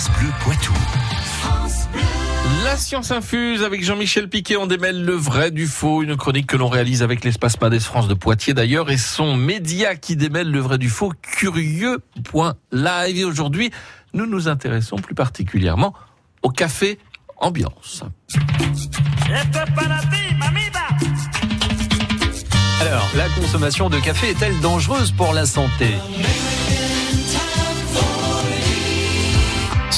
France Bleu Poitou. La science infuse avec Jean-Michel Piquet, on démêle le vrai du faux, une chronique que l'on réalise avec l'espace Padès France de Poitiers d'ailleurs et son média qui démêle le vrai du faux, curieux.live. Et aujourd'hui, nous nous intéressons plus particulièrement au café ambiance. Alors, la consommation de café est-elle dangereuse pour la santé?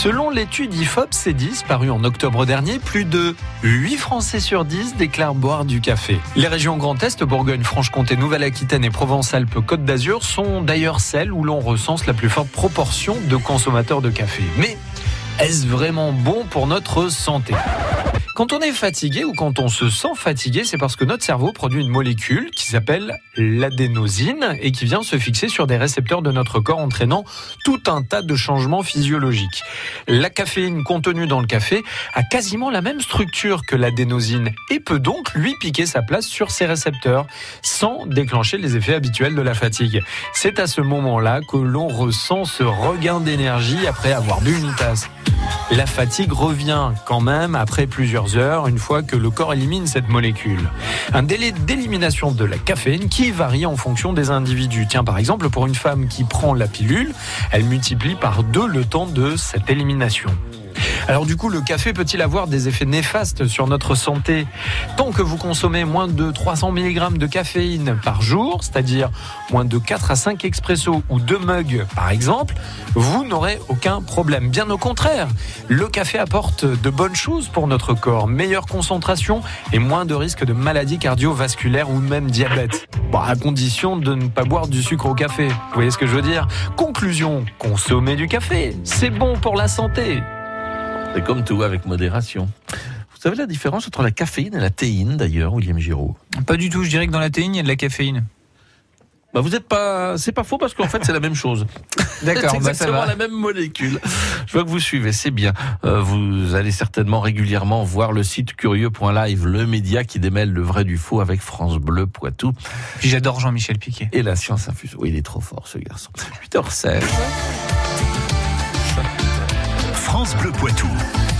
Selon l'étude IFOP C10 parue en octobre dernier, plus de 8 Français sur 10 déclarent boire du café. Les régions Grand Est, Bourgogne, Franche-Comté, Nouvelle-Aquitaine et Provence-Alpes-Côte d'Azur sont d'ailleurs celles où l'on recense la plus forte proportion de consommateurs de café. Mais est-ce vraiment bon pour notre santé? Quand on est fatigué ou quand on se sent fatigué, c'est parce que notre cerveau produit une molécule qui s'appelle l'adénosine et qui vient se fixer sur des récepteurs de notre corps entraînant tout un tas de changements physiologiques. La caféine contenue dans le café a quasiment la même structure que l'adénosine et peut donc lui piquer sa place sur ces récepteurs sans déclencher les effets habituels de la fatigue. C'est à ce moment-là que l'on ressent ce regain d'énergie après avoir bu une tasse. La fatigue revient quand même après plusieurs heures, une fois que le corps élimine cette molécule. Un délai d'élimination de la caféine qui varie en fonction des individus. Tiens, par exemple, pour une femme qui prend la pilule, elle multiplie par deux le temps de cette élimination. Alors du coup, le café peut-il avoir des effets néfastes sur notre santé? Tant que vous consommez moins de 300 mg de caféine par jour, c'est-à-dire moins de 4 à 5 expressos ou 2 mugs par exemple, vous n'aurez aucun problème. Bien au contraire, le café apporte de bonnes choses pour notre corps, meilleure concentration et moins de risques de maladies cardiovasculaires ou même diabète. Bon, à condition de ne pas boire du sucre au café. Vous voyez ce que je veux dire? Conclusion, consommer du café, c'est bon pour la santé. C'est comme tout, avec modération. Vous savez la différence entre la caféine et la théine, d'ailleurs, William Giraud? Pas du tout, je dirais que dans la théine, il y a de la caféine. Bah vous êtes pas, c'est pas faux parce qu'en fait c'est la même chose. D'accord, c'est bah, ça exactement la même molécule. Je vois que vous suivez, c'est bien. Euh, vous allez certainement régulièrement voir le site curieux.live, le média qui démêle le vrai du faux avec France Bleu Poitou Puis j'adore Jean-Michel Piquet. et la science infuse. Oui, il est trop fort ce garçon. 8h16. Bleu Poitou.